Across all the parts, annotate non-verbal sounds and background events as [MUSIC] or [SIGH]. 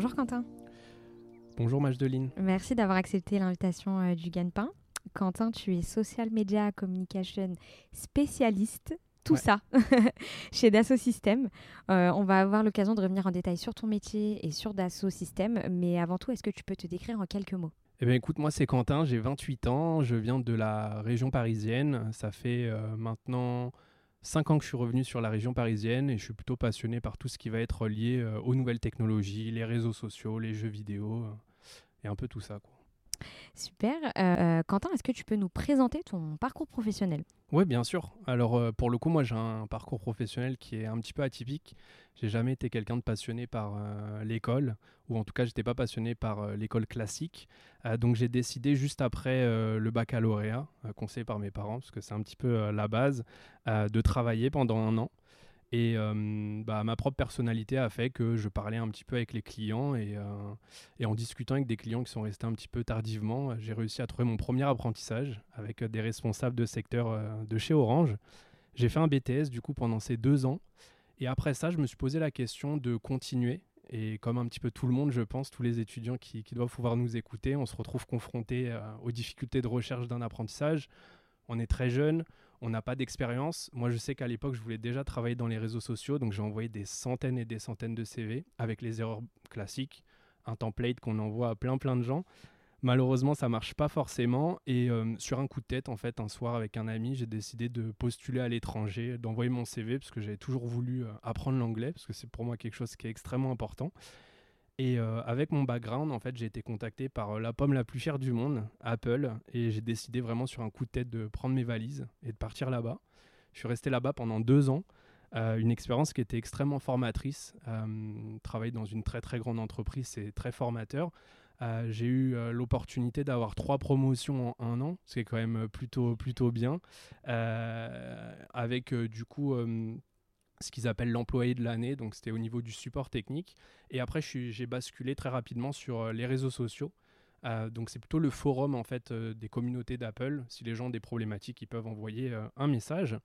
Bonjour Quentin. Bonjour Majdeline. Merci d'avoir accepté l'invitation euh, du Gagne-Pain. Quentin, tu es social media communication spécialiste, tout Ouais. ça, [LAUGHS] chez Dassault Systèmes. Euh, on va avoir l'occasion de revenir en détail sur ton métier et sur Dassault Systèmes, mais avant tout, est-ce que tu peux te décrire en quelques mots? Eh bien écoute, moi c'est Quentin, j'ai 28 ans, je viens de la région parisienne. Ça fait euh, maintenant 5 ans que je suis revenu sur la région parisienne et je suis plutôt passionné par tout ce qui va être lié euh, aux nouvelles technologies, les réseaux sociaux, les jeux vidéo euh, et un peu tout ça. Quoi. Super. Euh, Quentin, est-ce que tu peux nous présenter ton parcours professionnel? Oui, bien sûr. Alors, euh, pour le coup, moi, j'ai un parcours professionnel qui est un petit peu atypique. J'ai jamais été quelqu'un de passionné par euh, l'école, ou en tout cas, j'étais pas passionné par euh, l'école classique. Euh, donc, j'ai décidé juste après euh, le baccalauréat, euh, conseillé par mes parents, parce que c'est un petit peu euh, la base, euh, de travailler pendant un an. Et euh, bah, ma propre personnalité a fait que je parlais un petit peu avec les clients et, euh, et en discutant avec des clients qui sont restés un petit peu tardivement, j'ai réussi à trouver mon premier apprentissage avec euh, des responsables de secteur de chez Orange. J'ai fait un BTS du coup pendant ces deux ans. Et après ça, je me suis posé la question de continuer. Et comme un petit peu tout le monde, je pense, tous les étudiants qui, doivent pouvoir nous écouter, on se retrouve confrontés euh, aux difficultés de recherche d'un apprentissage. On est très jeune, on n'a pas d'expérience. Moi, je sais qu'à l'époque, je voulais déjà travailler dans les réseaux sociaux, donc j'ai envoyé des centaines et des centaines de CV avec les erreurs classiques, un template qu'on envoie à plein plein de gens. Malheureusement, ça marche pas forcément. Et euh, sur un coup de tête, en fait, un soir avec un ami, j'ai décidé de postuler à l'étranger, d'envoyer mon CV parce que j'avais toujours voulu euh, apprendre l'anglais parce que c'est pour moi quelque chose qui est extrêmement important. Et euh, avec mon background, en fait, j'ai été contacté par euh, la pomme la plus chère du monde, Apple, et j'ai décidé vraiment sur un coup de tête de prendre mes valises et de partir là-bas. Je suis resté là-bas pendant deux ans. Euh, une expérience qui était extrêmement formatrice. Travailler dans une très très grande entreprise, c'est très formateur. J'ai eu l'opportunité d'avoir trois promotions en un an, ce qui est quand même plutôt, plutôt bien, avec du coup ce qu'ils appellent l'employé de l'année, donc c'était au niveau du support technique. Et après, j'ai basculé très rapidement sur euh, les réseaux sociaux. Euh, donc c'est plutôt le forum en fait euh, des communautés d'Apple. Si les gens ont des problématiques, ils peuvent envoyer un message.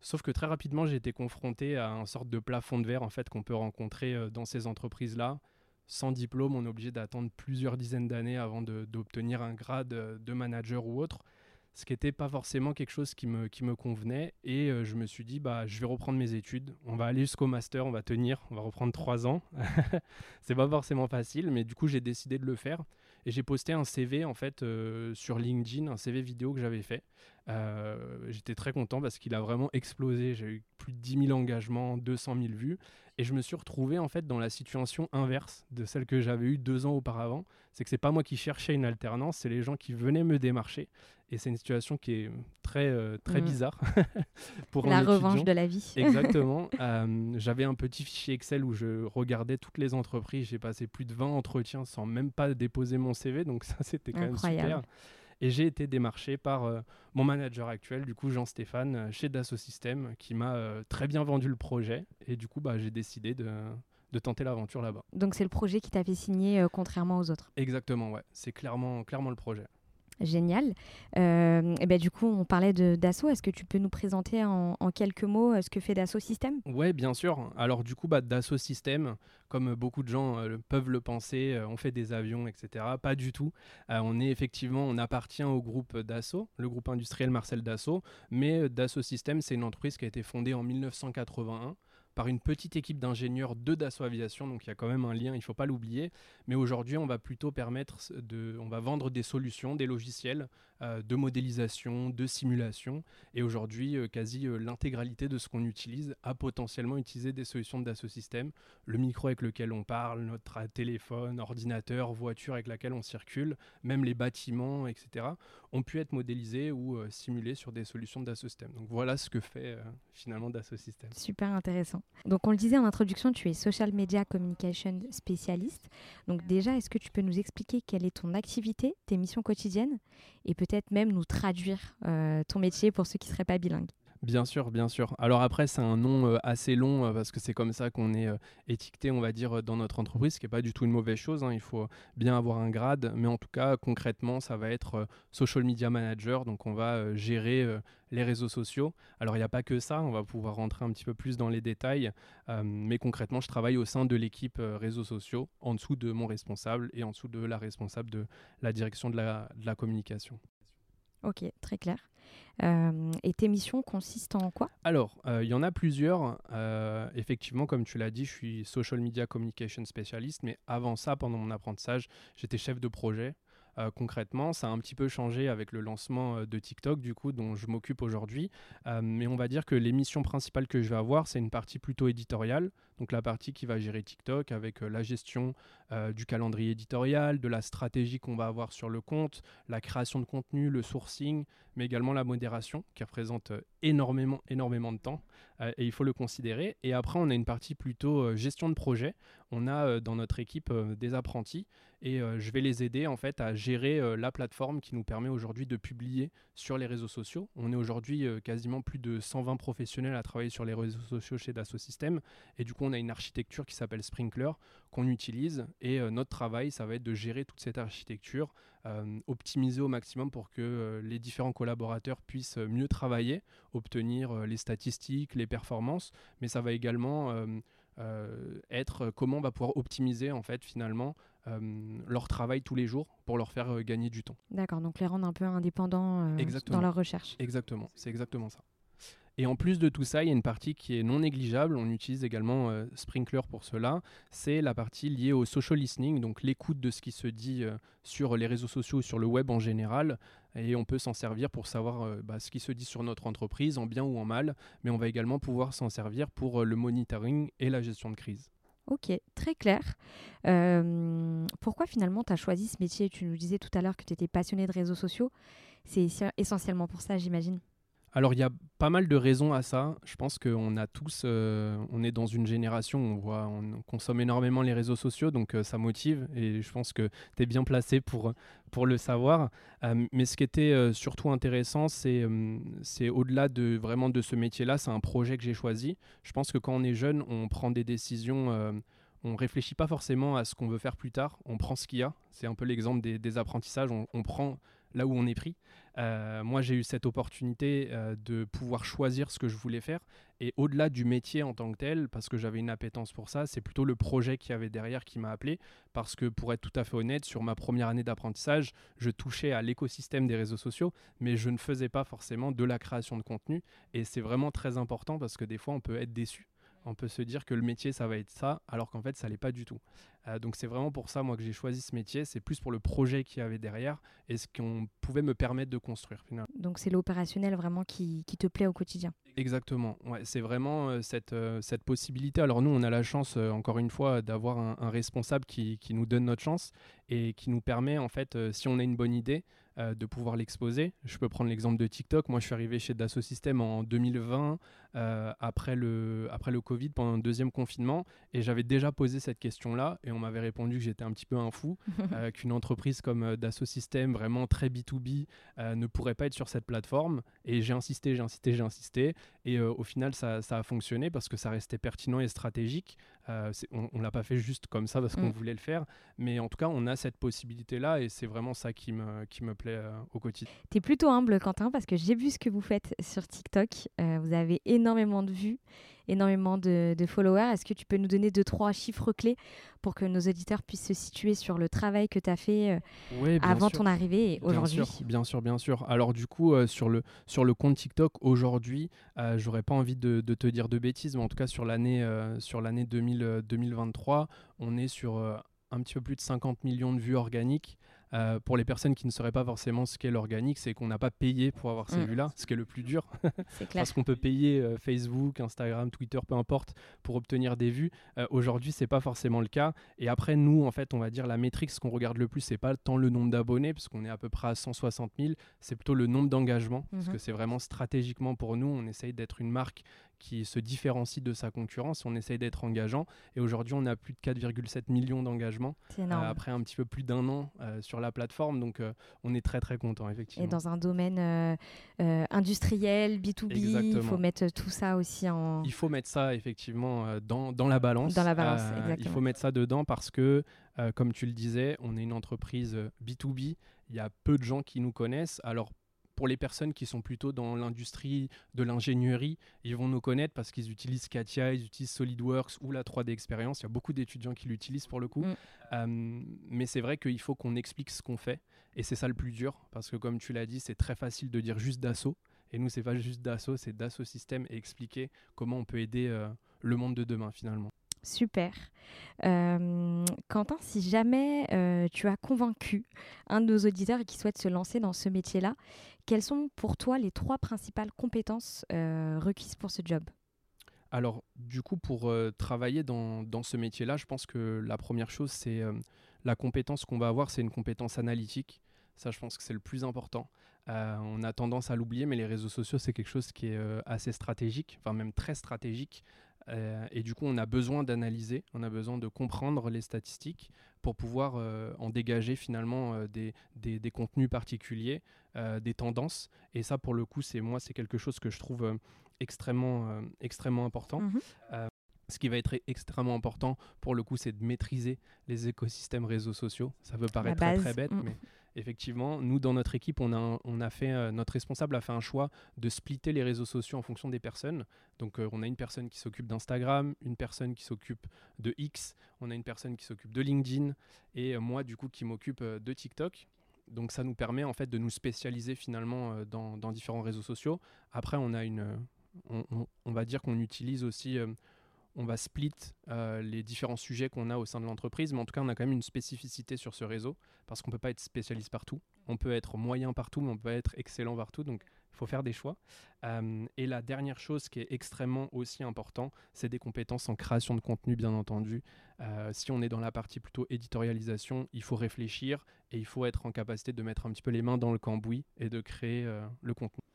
Sauf que très rapidement, j'ai été confronté à un sorte de plafond de verre en fait qu'on peut rencontrer dans ces entreprises-là. Sans diplôme, on est obligé d'attendre plusieurs dizaines d'années avant d'obtenir un grade de manager ou autre, ce qui n'était pas forcément quelque chose qui me, convenait. Et euh, je me suis dit, bah, je vais reprendre mes études. On va aller jusqu'au master, on va tenir, on va reprendre trois ans. [LAUGHS] C'est pas forcément facile, mais du coup, j'ai décidé de le faire. Et j'ai posté un CV en fait euh, sur LinkedIn, un CV vidéo que j'avais fait. Euh, J'étais très content parce qu'il a vraiment explosé. J'ai eu plus de 10 000 engagements, 200 000 vues. Et je me suis retrouvé en fait dans la situation inverse de celle que j'avais eue deux ans auparavant. C'est que c'est pas moi qui cherchais une alternance, c'est les gens qui venaient me démarcher. Et c'est une situation qui est très, euh, très Mhm. bizarre [LAUGHS] pour La un revanche étudiant. de la vie. [LAUGHS] Exactement. Euh, J'avais un petit fichier Excel où je regardais toutes les entreprises. J'ai passé plus de 20 entretiens sans même pas déposer mon CV. Donc ça, c'était quand Incroyable. même super. Et j'ai été démarché par euh, mon manager actuel, du coup Jean-Stéphane, euh, chez Dassault Systèmes, qui m'a euh, très bien vendu le projet. Et du coup, bah, j'ai décidé de, de tenter l'aventure là-bas. Donc c'est le projet qui t'a fait signer euh, contrairement aux autres? Exactement, ouais. C'est clairement, clairement le projet. Génial. Euh, et ben, du coup, on parlait de Dassault. Est-ce que tu peux nous présenter en, quelques mots euh, ce que fait Dassault Systèmes? Ouais, bien sûr. Alors du coup, bah, Dassault Systèmes, comme beaucoup de gens euh, peuvent le penser, euh, on fait des avions, etc. Pas du tout. Euh, on est effectivement, on appartient au groupe Dassault, le groupe industriel Marcel Dassault, mais euh, Dassault Systèmes, c'est une entreprise qui a été fondée en 1981 par une petite équipe d'ingénieurs de Dassault Aviation, donc il y a quand même un lien, il ne faut pas l'oublier. Mais aujourd'hui, on va plutôt permettre de, on va vendre des solutions, des logiciels euh, de modélisation, de simulation. Et aujourd'hui, euh, quasi euh, l'intégralité de ce qu'on utilise a potentiellement utilisé des solutions de Dassault Systèmes. Le micro avec lequel on parle, notre téléphone, ordinateur, voiture avec laquelle on circule, même les bâtiments, etc., ont pu être modélisés ou simulés sur des solutions de Dassault Systèmes. Donc voilà ce que fait finalement Dassault Systèmes. Super intéressant. Donc on le disait en introduction, tu es social media communication spécialiste. Donc déjà, est-ce que tu peux nous expliquer quelle est ton activité, tes missions quotidiennes et peut-être même nous traduire euh, ton métier pour ceux qui ne seraient pas bilingues? Bien sûr, bien sûr. Alors après, c'est un nom euh, assez long euh, parce que c'est comme ça qu'on est étiqueté, on va dire, dans notre entreprise, ce qui n'est pas du tout une mauvaise chose. Hein. Il faut bien avoir un grade, mais en tout cas, concrètement, ça va être social media manager. Donc, on va gérer les réseaux sociaux. Alors, il n'y a pas que ça, on va pouvoir rentrer un petit peu plus dans les détails, mais concrètement, je travaille au sein de l'équipe réseaux sociaux, en dessous de mon responsable et en dessous de la responsable de la direction de la communication. Ok, très clair. Euh, et tes missions consistent en quoi? Alors, euh, il y en a plusieurs. Euh, effectivement, comme tu l'as dit, je suis social media communication spécialiste, mais avant ça, pendant mon apprentissage, j'étais chef de projet. Concrètement. Ça a un petit peu changé avec le lancement de TikTok, du coup, dont je m'occupe aujourd'hui. Mais on va dire que les missions principales que je vais avoir, c'est une partie plutôt éditoriale. Donc la partie qui va gérer TikTok avec la gestion du calendrier éditorial, de la stratégie qu'on va avoir sur le compte, la création de contenu, le sourcing, mais également la modération qui représente énormément, énormément de temps et il faut le considérer. Et après, on a une partie plutôt gestion de projet. On a dans notre équipe des apprentis et euh, je vais les aider en fait à gérer euh, la plateforme qui nous permet aujourd'hui de publier sur les réseaux sociaux. On est aujourd'hui euh, quasiment plus de 120 professionnels à travailler sur les réseaux sociaux chez Dassault Systèmes et du coup on a une architecture qui s'appelle Sprinkler qu'on utilise et notre travail ça va être de gérer toute cette architecture, optimiser au maximum pour que les différents collaborateurs puissent mieux travailler, obtenir les statistiques, les performances, mais ça va également être comment on va pouvoir optimiser en fait finalement euh, leur travail tous les jours pour leur faire euh, gagner du temps. D'accord, donc les rendre un peu indépendants euh, dans leur recherche. Exactement, c'est exactement ça. Et en plus de tout ça, il y a une partie qui est non négligeable. On utilise également Sprinkler pour cela. C'est la partie liée au social listening, donc l'écoute de ce qui se dit sur les réseaux sociaux, sur le web en général. Et on peut s'en servir pour savoir bah, ce qui se dit sur notre entreprise, en bien ou en mal. Mais on va également pouvoir s'en servir pour le monitoring et la gestion de crise. Ok, très clair. Euh, pourquoi finalement tu as choisi ce métier? Tu nous disais tout à l'heure que tu étais passionné de réseaux sociaux. C'est essentiellement pour ça, j'imagine. Alors il y a pas mal de raisons à ça. Je pense qu'on a tous, euh, on est dans une génération où on voit, on consomme énormément les réseaux sociaux, donc euh, ça motive et je pense que tu es bien placé pour, pour le savoir. Euh, mais ce qui était surtout intéressant, c'est au-delà de vraiment de ce métier-là, c'est un projet que j'ai choisi. Je pense que quand on est jeune, on prend des décisions on réfléchit pas forcément à ce qu'on veut faire plus tard, on prend ce qu'il y a. C'est un peu l'exemple des, apprentissages, on, prend là où on est pris. Euh, moi, j'ai eu cette opportunité euh, de pouvoir choisir ce que je voulais faire. Et au-delà du métier en tant que tel, parce que j'avais une appétence pour ça, c'est plutôt le projet qu'il y avait derrière qui m'a appelé. Parce que pour être tout à fait honnête, sur ma première année d'apprentissage, je touchais à l'écosystème des réseaux sociaux, mais je ne faisais pas forcément de la création de contenu. Et c'est vraiment très important parce que des fois, on peut être déçu on peut se dire que le métier ça va être ça alors qu'en fait ça l'est pas du tout. Euh, donc c'est vraiment pour ça moi que j'ai choisi ce métier. C'est plus pour le projet qu'il y avait derrière et ce qu'on pouvait me permettre de construire finalement. Donc c'est l'opérationnel vraiment qui, te plaît au quotidien. Exactement. Ouais, c'est vraiment euh, cette, euh, cette possibilité. Alors nous on a la chance encore une fois d'avoir un, responsable qui, qui, nous donne notre chance et qui nous permet en fait si on a une bonne idée de pouvoir l'exposer. Je peux prendre l'exemple de TikTok. Moi, je suis arrivé chez Dassault Systèmes en 2020, euh, après, le, après le Covid, pendant le deuxième confinement, et j'avais déjà posé cette question-là, et on m'avait répondu que j'étais un petit peu un fou, [LAUGHS] euh, qu'une entreprise comme Dassault Systèmes, vraiment très B2B, ne pourrait pas être sur cette plateforme. Et j'ai insisté, j'ai insisté, j'ai insisté, et au final, ça, ça, a fonctionné parce que ça restait pertinent et stratégique. on ne l'a pas fait juste comme ça parce qu'on mm. voulait le faire, mais en tout cas, on a cette possibilité-là, et c'est vraiment ça qui me, qui me plaît euh, au quotidien. Tu es plutôt humble, Quentin, parce que j'ai vu ce que vous faites sur TikTok. Euh, vous avez énormément de vues énormément de, followers. Est-ce que tu peux nous donner deux, trois chiffres clés pour que nos auditeurs puissent se situer sur le travail que tu as fait avant ton arrivée et aujourd'hui? Bien sûr, bien sûr. Alors du coup, sur, le, sur le compte TikTok, aujourd'hui, j'aurais pas envie de, te dire de bêtises, mais en tout cas sur l'année sur l'année 2023, on est sur un petit peu plus de 50 millions de vues organiques. Euh, pour les personnes qui ne sauraient pas forcément ce qu'est l'organique, c'est qu'on n'a pas payé pour avoir ces mm. vues-là, ce qui est le plus dur. [LAUGHS] Parce qu'on peut payer euh, Facebook, Instagram, Twitter, peu importe, pour obtenir des vues. Euh, aujourd'hui, c'est pas forcément le cas. Et après, nous, en fait, on va dire la métrique, ce qu'on regarde le plus, c'est pas tant le nombre d'abonnés, parce qu'on est à peu près à 160 000, c'est plutôt le nombre d'engagements, parce que mhm. c'est vraiment stratégiquement pour nous. On essaye d'être une marque qui se différencie de sa concurrence. On essaye d'être engageant. Et aujourd'hui, on a plus de 4,7 millions d'engagements euh, après un petit peu plus d'un an euh, sur la plateforme. Donc, euh, on est très, très content, effectivement. Et dans un domaine industriel, B2B, il faut mettre tout ça aussi en. Il faut mettre ça, effectivement, dans, dans la balance. Dans la balance, exactement. Il faut mettre ça dedans parce que, comme tu le disais, on est une entreprise B2B. Il y a peu de gens qui nous connaissent. Alors, pour les personnes qui sont plutôt dans l'industrie de l'ingénierie, ils vont nous connaître parce qu'ils utilisent Katia, ils utilisent SolidWorks ou la 3D Experience. Il y a beaucoup d'étudiants qui l'utilisent pour le coup. Mm. Euh, mais c'est vrai qu'il faut qu'on explique ce qu'on fait. Et c'est ça le plus dur parce que, comme tu l'as dit, c'est très facile de dire juste d'assaut. Et nous, c'est pas juste d'assaut, c'est d'assaut système et expliquer comment on peut aider euh, le monde de demain finalement. Super. Euh, Quentin, si jamais euh, tu as convaincu un de nos auditeurs qui souhaite se lancer dans ce métier-là, quelles sont pour toi les trois principales compétences euh, requises pour ce job? Alors, du coup, pour travailler dans, dans ce métier-là, je pense que la première chose, c'est la compétence qu'on va avoir, c'est une compétence analytique. Ça, je pense que c'est le plus important. on a tendance à l'oublier, mais les réseaux sociaux, c'est quelque chose qui est assez stratégique, enfin même très stratégique. Euh, et du coup, on a besoin d'analyser, on a besoin de comprendre les statistiques pour pouvoir euh, en dégager finalement euh, des, des, contenus particuliers, des tendances. Et ça, pour le coup, c'est moi, c'est quelque chose que je trouve extrêmement, extrêmement important. Mhm. Ce qui va être extrêmement important pour le coup, c'est de maîtriser les écosystèmes réseaux sociaux. Ça peut paraître très, très bête, mm. mais effectivement, nous, dans notre équipe, on a, on a fait, euh, notre responsable a fait un choix de splitter les réseaux sociaux en fonction des personnes. Donc, euh, on a une personne qui s'occupe d'Instagram, une personne qui s'occupe de X, on a une personne qui s'occupe de LinkedIn, et euh, moi, du coup, qui m'occupe de TikTok. Donc, ça nous permet en fait de nous spécialiser finalement dans, différents réseaux sociaux. Après, on a une, on va dire qu'on utilise aussi on va split euh, les différents sujets qu'on a au sein de l'entreprise, mais en tout cas, on a quand même une spécificité sur ce réseau parce qu'on ne peut pas être spécialiste partout. On peut être moyen partout, mais on peut être excellent partout. Donc, il faut faire des choix. Euh, et la dernière chose qui est extrêmement aussi important, c'est des compétences en création de contenu, bien entendu. Euh, si on est dans la partie plutôt éditorialisation, il faut réfléchir et il faut être en capacité de mettre un petit peu les mains dans le cambouis et de créer le contenu.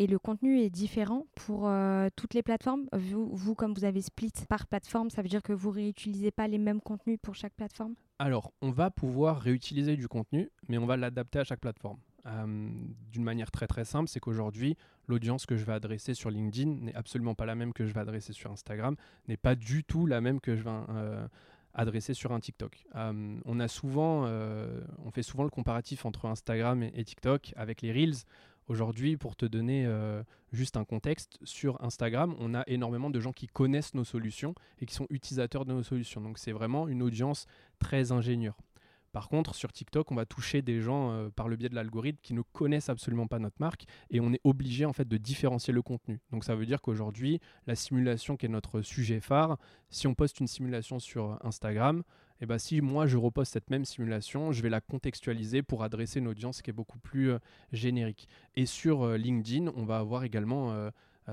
Et le contenu est différent pour euh, toutes les plateformes. Vous, comme vous avez split par plateforme, ça veut dire que vous réutilisez pas les mêmes contenus pour chaque plateforme? Alors, on va pouvoir réutiliser du contenu, mais on va l'adapter à chaque plateforme. Euh, d'une manière très très simple, c'est qu'aujourd'hui, l'audience que je vais adresser sur LinkedIn n'est absolument pas la même que je vais adresser sur Instagram, n'est pas du tout la même que je vais euh, adresser sur un TikTok. on a souvent, on fait souvent le comparatif entre Instagram et TikTok avec les Reels. Aujourd'hui, pour te donner euh, juste un contexte, sur Instagram, on a énormément de gens qui connaissent nos solutions et qui sont utilisateurs de nos solutions. Donc c'est vraiment une audience très ingénieure. Par contre, sur TikTok, on va toucher des gens euh, par le biais de l'algorithme qui ne connaissent absolument pas notre marque et on est obligé en fait de différencier le contenu. Donc ça veut dire qu'aujourd'hui, la simulation qui est notre sujet phare, si on poste une simulation sur Instagram, et ben, si moi je repose cette même simulation, je vais la contextualiser pour adresser une audience qui est beaucoup plus euh, générique. Et sur euh, LinkedIn, on va avoir également euh,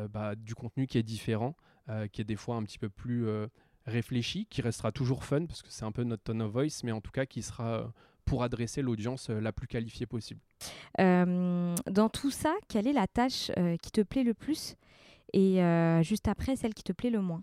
bah, du contenu qui est différent, qui est des fois un petit peu plus réfléchi, qui restera toujours fun parce que c'est un peu notre tone of voice, mais en tout cas qui sera pour adresser l'audience la plus qualifiée possible. dans tout ça, quelle est la tâche qui te plaît le plus? Et juste après celle qui te plaît le moins?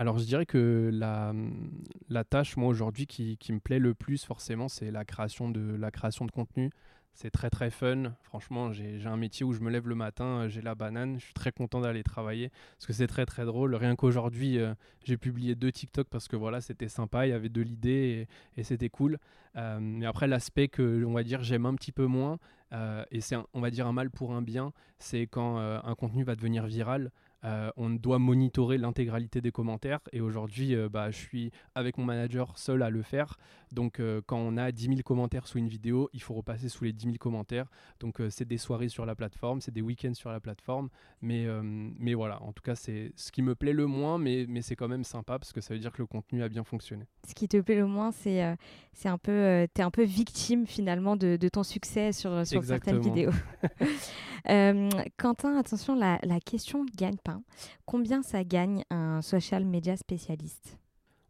Alors je dirais que la, tâche, moi aujourd'hui, qui, me plaît le plus forcément, c'est la création de, la contenu. C'est très très fun. Franchement, j'ai un métier où je me lève le matin, j'ai la banane, je suis très content d'aller travailler parce que c'est très très drôle. Rien qu'aujourd'hui, euh, j'ai publié deux TikTok parce que voilà, c'était sympa, il y avait de l'idée et, c'était cool. Euh, mais après, l'aspect que on va dire j'aime un petit peu moins, euh, et c'est on va dire un mal pour un bien, c'est quand un contenu va devenir viral. Euh, on doit monitorer l'intégralité des commentaires. Et aujourd'hui, euh, bah, je suis avec mon manager seul à le faire. Donc, euh, quand on a 10 000 commentaires sous une vidéo, il faut repasser sous les 10 000 commentaires. Donc, c'est des soirées sur la plateforme, c'est des week-ends sur la plateforme. Mais, mais voilà, en tout cas, c'est ce qui me plaît le moins, mais, mais c'est quand même sympa parce que ça veut dire que le contenu a bien fonctionné. Ce qui te plaît le moins, c'est c'est un peu, tu es un peu victime finalement de, de ton succès sur, sur certaines vidéos. [LAUGHS] Quentin, attention, la, la question gagne pas Combien ça gagne un social media spécialiste?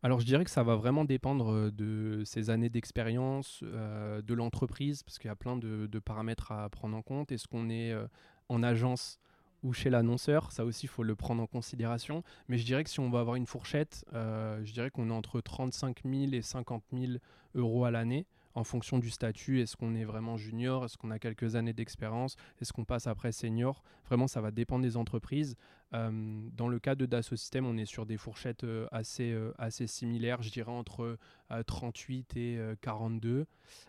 Alors je dirais que ça va vraiment dépendre euh, de ses années d'expérience, euh, de l'entreprise, parce qu'il y a plein de, paramètres à prendre en compte. Est-ce qu'on est euh, en agence ou chez l'annonceur? Ça aussi, il faut le prendre en considération. Mais je dirais que si on va avoir une fourchette, je dirais qu'on est entre 35 000 et 50 000 euros à l'année en fonction du statut. Est-ce qu'on est vraiment junior Est-ce qu'on a quelques années d'expérience Est-ce qu'on passe après senior Vraiment, ça va dépendre des entreprises. Euh, dans le cas de Dassault Systèmes, on est sur des fourchettes euh, assez, euh, assez similaires, je dirais entre 38 et 42.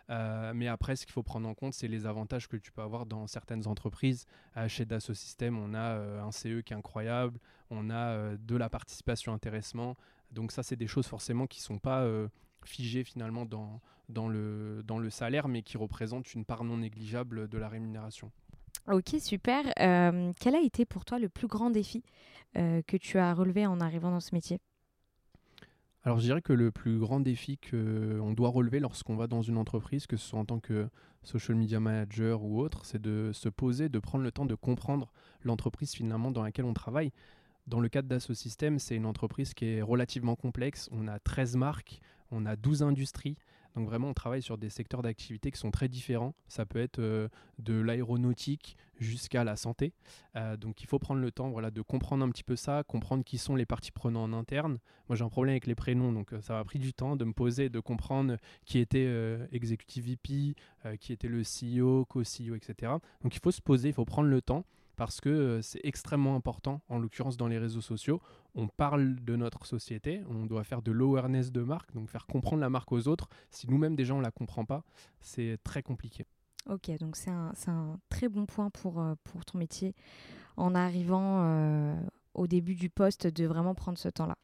mais après, ce qu'il faut prendre en compte, c'est les avantages que tu peux avoir dans certaines entreprises. chez Dassault Systèmes, on a un CE qui est incroyable, on a de la participation intéressement. Donc ça, c'est des choses forcément qui ne sont pas figées finalement dans, dans, le, dans le salaire, mais qui représentent une part non négligeable de la rémunération. Ok, super. Euh, quel a été pour toi le plus grand défi euh, que tu as relevé en arrivant dans ce métier? Alors je dirais que le plus grand défi qu'on doit relever lorsqu'on va dans une entreprise, que ce soit en tant que social media manager ou autre, c'est de se poser, de prendre le temps de comprendre l'entreprise finalement dans laquelle on travaille. Dans le cadre d'Asso System, c'est une entreprise qui est relativement complexe. On a 13 marques, on a 12 industries, donc vraiment, on travaille sur des secteurs d'activité qui sont très différents. Ça peut être euh, de l'aéronautique jusqu'à la santé. Euh, donc il faut prendre le temps voilà, de comprendre un petit peu ça, comprendre qui sont les parties prenantes en interne. Moi j'ai un problème avec les prénoms, donc euh, ça m'a pris du temps de me poser, de comprendre qui était Executive VP, qui était le CEO, co-CEO, etc. Donc il faut se poser, il faut prendre le temps parce que euh, c'est extrêmement important, en l'occurrence dans les réseaux sociaux. On parle de notre société, on doit faire de l'awareness de marque, donc faire comprendre la marque aux autres. Si nous-mêmes déjà on ne la comprend pas, c'est très compliqué. Ok, donc c'est un, très bon point pour, euh, pour ton métier en arrivant euh, au début du poste de vraiment prendre ce temps-là.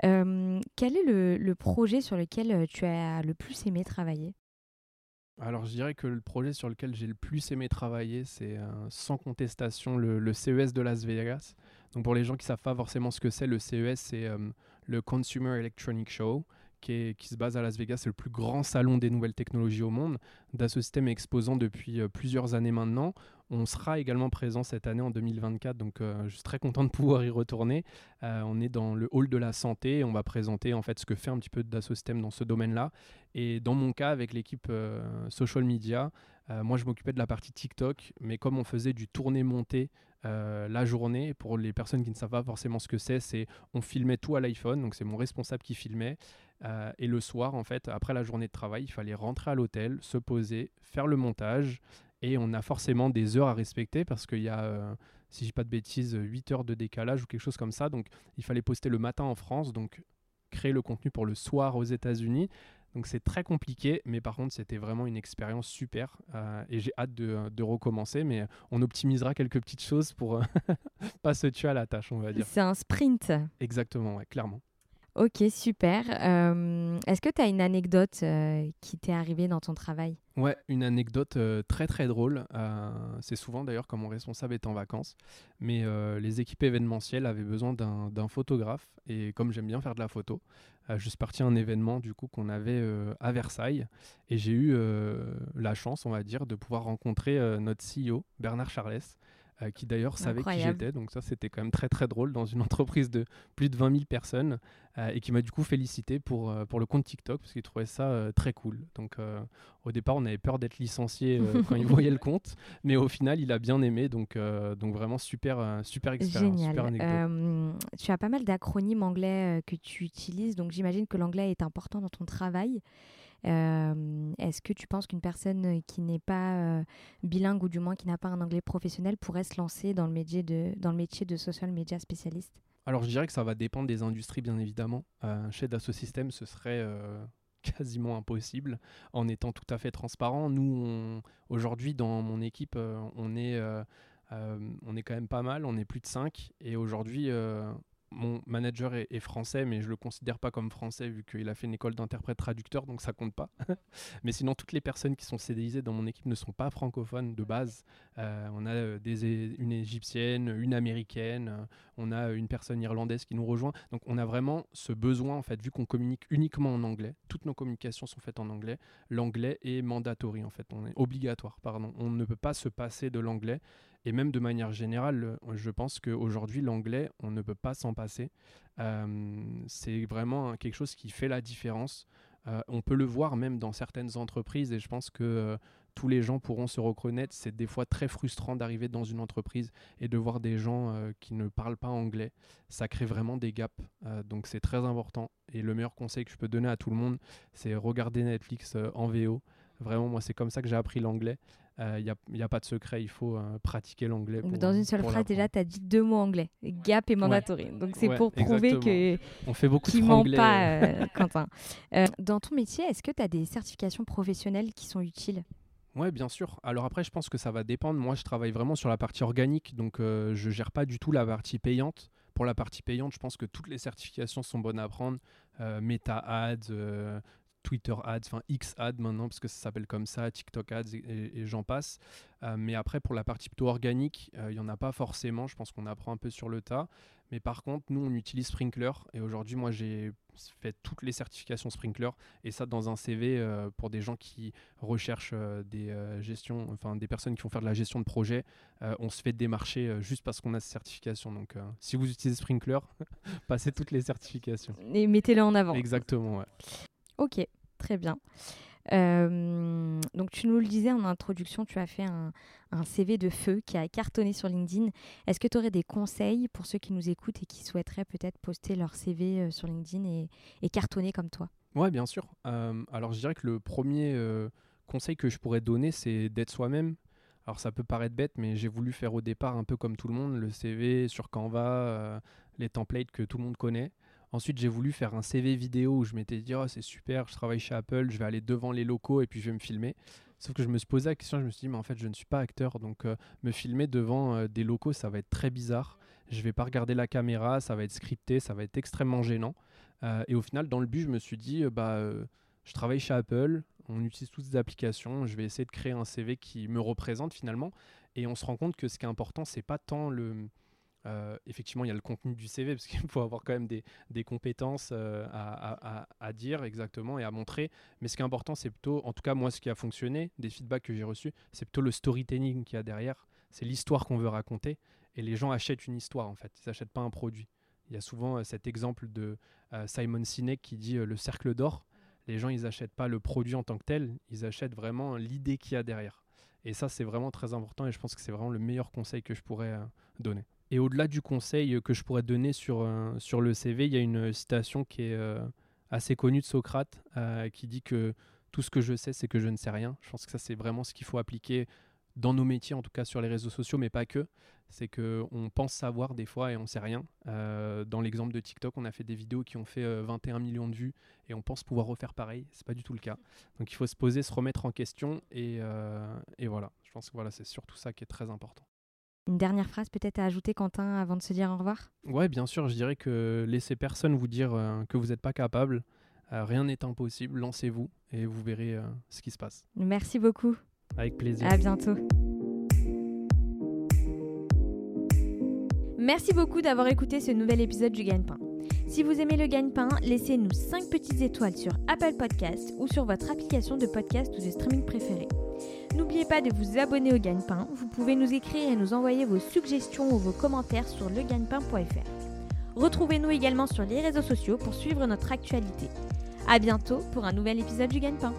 quel est le, projet sur lequel tu as le plus aimé travailler? Alors je dirais que le projet sur lequel j'ai le plus aimé travailler, c'est euh, sans contestation le, CES de Las Vegas. Donc pour les gens qui ne savent pas forcément ce que c'est, le CES c'est euh, le Consumer Electronic Show qui, se base à Las Vegas. C'est le plus grand salon des nouvelles technologies au monde. Dassault Systèmes exposant depuis euh, plusieurs années maintenant. On sera également présent cette année en 2024, donc euh, je suis très content de pouvoir y retourner. Euh, on est dans le hall de la santé, on va présenter en fait ce que fait un petit peu Dassault Systèmes dans ce domaine-là. Et dans mon cas, avec l'équipe social media, moi je m'occupais de la partie TikTok, mais comme on faisait du tourné-monté la journée. Pour les personnes qui ne savent pas forcément ce que c'est, c'est on filmait tout à l'iPhone, donc c'est mon responsable qui filmait. Euh, et le soir, en fait, après la journée de travail, il fallait rentrer à l'hôtel, se poser, faire le montage. Et on a forcément des heures à respecter parce qu'il y a, euh, si je dis pas de bêtises, 8 heures de décalage ou quelque chose comme ça. Donc il fallait poster le matin en France, donc créer le contenu pour le soir aux États-Unis. Donc c'est très compliqué, mais par contre c'était vraiment une expérience super euh, et j'ai hâte de, de, recommencer, mais on optimisera quelques petites choses pour [LAUGHS] pas se tuer à la tâche, on va dire. C'est un sprint. Exactement, ouais, clairement. Ok, super. Euh, est-ce que tu as une anecdote euh, qui t'est arrivée dans ton travail? Ouais, une anecdote euh, très très drôle. c'est souvent d'ailleurs quand mon responsable est en vacances. Mais les équipes événementielles avaient besoin d'un photographe. Et comme j'aime bien faire de la photo, je suis parti à un événement du coup qu'on avait à Versailles. Et j'ai eu la chance, on va dire, de pouvoir rencontrer notre CEO, Bernard Charles. Euh, qui d'ailleurs savait qui j'étais. Donc ça, c'était quand même très très drôle dans une [LAUGHS] entreprise de plus de 20 000 personnes euh, et qui m'a du coup félicité pour, euh, pour le compte TikTok parce qu'il trouvait ça très cool. Donc au départ, on avait peur d'être licencié [LAUGHS] quand il voyait le compte, mais au final, il a bien aimé. Donc, donc vraiment super, super expérience. Génial. tu as pas mal d'acronymes anglais que tu utilises, donc j'imagine que l'anglais est important dans ton travail. Euh, est-ce que tu penses qu'une personne qui n'est pas euh, bilingue ou du moins qui n'a pas un anglais professionnel pourrait se lancer dans le métier de, social media spécialiste? Alors je dirais que ça va dépendre des industries bien évidemment. Euh, chez Dassault Systèmes, ce serait [LAUGHS] quasiment impossible en étant tout à fait transparent. Nous, aujourd'hui, dans mon équipe, on est on est quand même pas mal, on est plus de 5. Et aujourd'hui, mon manager est, français, mais je le considère pas comme français vu qu'il a fait une école d'interprète traducteur, donc ça compte pas. [LAUGHS] mais sinon, toutes les personnes qui sont CDIsées dans mon équipe ne sont pas francophones de base. Euh, on a euh, une égyptienne, une américaine, euh, on a une personne irlandaise qui nous rejoint. Donc on a vraiment ce besoin, en fait, vu qu'on communique uniquement en anglais, toutes nos communications sont faites en anglais, l'anglais est mandatory, en fait, obligatoire, pardon. On ne peut pas se passer de l'anglais. Et même de manière générale, je pense qu'aujourd'hui, l'anglais, on ne peut pas s'en passer. Euh, c'est vraiment quelque chose qui fait la différence. Euh, on peut le voir même dans certaines entreprises et je pense que euh, tous les gens pourront se reconnaître. C'est des fois très frustrant d'arriver dans une entreprise et de voir des gens qui ne parlent pas anglais. Ça crée vraiment des gaps. donc c'est très important. Et le meilleur conseil que je peux donner à tout le monde, c'est regarder Netflix en VO. Vraiment, moi, c'est comme ça que j'ai appris l'anglais. Il euh, n'y a, pas de secret, il faut euh, pratiquer l'anglais. Dans une seule phrase, déjà, tu as dit deux mots anglais gap et mandatory. Donc, c'est pour prouver que. On fait beaucoup de ment pas, euh, [LAUGHS] Quentin. dans ton métier, est-ce que tu as des certifications professionnelles qui sont utiles? Oui, bien sûr. Alors après, je pense que ça va dépendre. Moi, je travaille vraiment sur la partie organique, donc je je gère pas du tout la partie payante. Pour la partie payante, je pense que toutes les certifications sont bonnes à prendre. Meta Ads, Twitter Ads, enfin X Ads maintenant, parce que ça s'appelle comme ça, TikTok Ads et, j'en passe. Euh, mais après, pour la partie plutôt organique, euh, il n'y en a pas forcément. Je pense qu'on apprend un peu sur le tas. Mais par contre, nous, on utilise Sprinkler. Et aujourd'hui, moi, j'ai fait toutes les certifications Sprinkler. Et ça, dans un CV euh, pour des gens qui recherchent des gestions, enfin des personnes qui vont faire de la gestion de projet. on se fait démarcher juste parce qu'on a ces certifications. Donc, si vous utilisez Sprinkler, [LAUGHS] passez toutes les certifications. Et mettez-le en avant. Exactement, ouais. Ok, très bien. Euh, donc tu nous le disais en introduction, tu as fait un, CV de feu qui a cartonné sur LinkedIn. Est-ce que tu aurais des conseils pour ceux qui nous écoutent et qui souhaiteraient peut-être poster leur CV euh, sur LinkedIn et, cartonner comme toi? Ouais, bien sûr. Euh, alors je dirais que le premier conseil que je pourrais donner, c'est d'être soi-même. Alors ça peut paraître bête, mais j'ai voulu faire au départ un peu comme tout le monde, le CV sur Canva, les templates que tout le monde connaît. Ensuite, j'ai voulu faire un CV vidéo où je m'étais dit, oh, c'est super, je travaille chez Apple, je vais aller devant les locaux et puis je vais me filmer. Sauf que je me suis posé la question, je me suis dit, mais en fait, je ne suis pas acteur, donc euh, me filmer devant euh, des locaux, ça va être très bizarre. Je vais pas regarder la caméra, ça va être scripté, ça va être extrêmement gênant. Euh, et au final, dans le but, je me suis dit, bah, je travaille chez Apple, on utilise toutes ces applications, je vais essayer de créer un CV qui me représente finalement. Et on se rend compte que ce qui est important, c'est pas tant le euh, effectivement, il y a le contenu du CV, parce qu'il [LAUGHS] faut avoir quand même des, compétences euh, à, dire exactement et à montrer. Mais ce qui est important, c'est plutôt, en tout cas, moi, ce qui a fonctionné, des feedbacks que j'ai reçus, c'est plutôt le storytelling qu'il y a derrière. C'est l'histoire qu'on veut raconter. Et les gens achètent une histoire, en fait. Ils n'achètent pas un produit. Il y a souvent euh, cet exemple de Simon Sinek qui dit le cercle d'or. Les gens, ils n'achètent pas le produit en tant que tel, ils achètent vraiment l'idée qu'il y a derrière. Et ça, c'est vraiment très important et je pense que c'est vraiment le meilleur conseil que je pourrais donner. Et au-delà du conseil que je pourrais donner sur, euh, sur le CV, il y a une citation qui est euh, assez connue de Socrate euh, qui dit que tout ce que je sais, c'est que je ne sais rien. Je pense que ça, c'est vraiment ce qu'il faut appliquer dans nos métiers, en tout cas sur les réseaux sociaux, mais pas que. C'est qu'on pense savoir des fois et on sait rien. dans l'exemple de TikTok, on a fait des vidéos qui ont fait 21 millions de vues et on pense pouvoir refaire pareil. C'est pas du tout le cas. Donc il faut se poser, se remettre en question et, et voilà. Je pense que voilà, c'est surtout ça qui est très important. Une dernière phrase peut-être à ajouter, Quentin, avant de se dire au revoir? Ouais, bien sûr, je dirais que laissez personne vous dire euh, que vous n'êtes pas capable. Euh, rien n'est impossible, lancez-vous et vous verrez euh, ce qui se passe. Merci beaucoup. Avec plaisir. À bientôt. Merci beaucoup d'avoir écouté ce nouvel épisode du Gagne-Pain. Si vous aimez le gagne-pain, laissez-nous 5 petites étoiles sur Apple Podcast ou sur votre application de podcast ou de streaming préférée. N'oubliez pas de vous abonner au Gagne-Pain. Vous pouvez nous écrire et nous envoyer vos suggestions ou vos commentaires sur legagnepain.fr. Retrouvez-nous également sur les réseaux sociaux pour suivre notre actualité. A bientôt pour un nouvel épisode du Gagne-Pain.